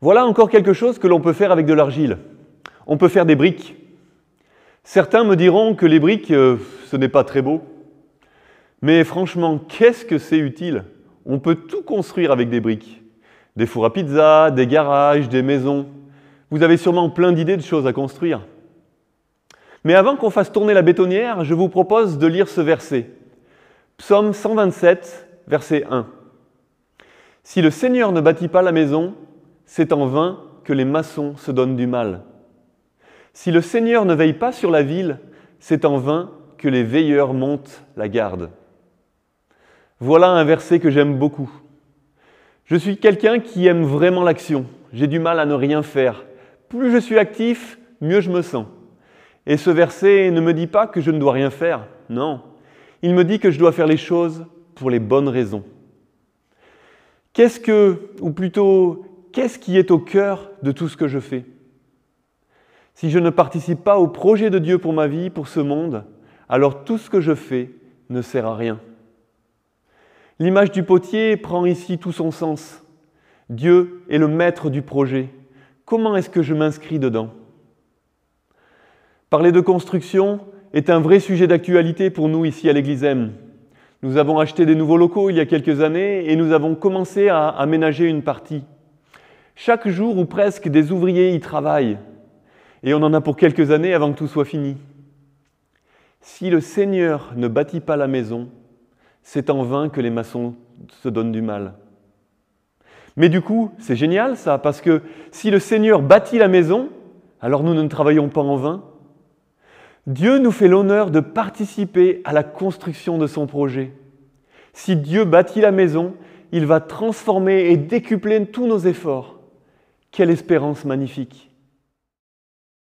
Voilà encore quelque chose que l'on peut faire avec de l'argile. On peut faire des briques. Certains me diront que les briques, euh, ce n'est pas très beau. Mais franchement, qu'est-ce que c'est utile? On peut tout construire avec des briques. Des fours à pizza, des garages, des maisons. Vous avez sûrement plein d'idées de choses à construire. Mais avant qu'on fasse tourner la bétonnière, je vous propose de lire ce verset. Psaume 127, verset 1. Si le Seigneur ne bâtit pas la maison, c'est en vain que les maçons se donnent du mal. Si le Seigneur ne veille pas sur la ville, c'est en vain que les veilleurs montent la garde. Voilà un verset que j'aime beaucoup. Je suis quelqu'un qui aime vraiment l'action. J'ai du mal à ne rien faire. Plus je suis actif, mieux je me sens. Et ce verset ne me dit pas que je ne dois rien faire. Non. Il me dit que je dois faire les choses pour les bonnes raisons. Qu'est-ce que, ou plutôt, qu'est-ce qui est au cœur de tout ce que je fais? Si je ne participe pas au projet de Dieu pour ma vie, pour ce monde, alors tout ce que je fais ne sert à rien. L'image du potier prend ici tout son sens. Dieu est le maître du projet. Comment est-ce que je m'inscris dedans? Parler de construction est un vrai sujet d'actualité pour nous ici à l'Église M. Nous avons acheté des nouveaux locaux il y a quelques années et nous avons commencé à aménager une partie. Chaque jour ou presque, des ouvriers y travaillent. Et on en a pour quelques années avant que tout soit fini. Si le Seigneur ne bâtit pas la maison, c'est en vain que les maçons se donnent du mal. Mais du coup, c'est génial ça, parce que si le Seigneur bâtit la maison, alors nous ne travaillons pas en vain. Dieu nous fait l'honneur de participer à la construction de son projet. Si Dieu bâtit la maison, il va transformer et décupler tous nos efforts. Quelle espérance magnifique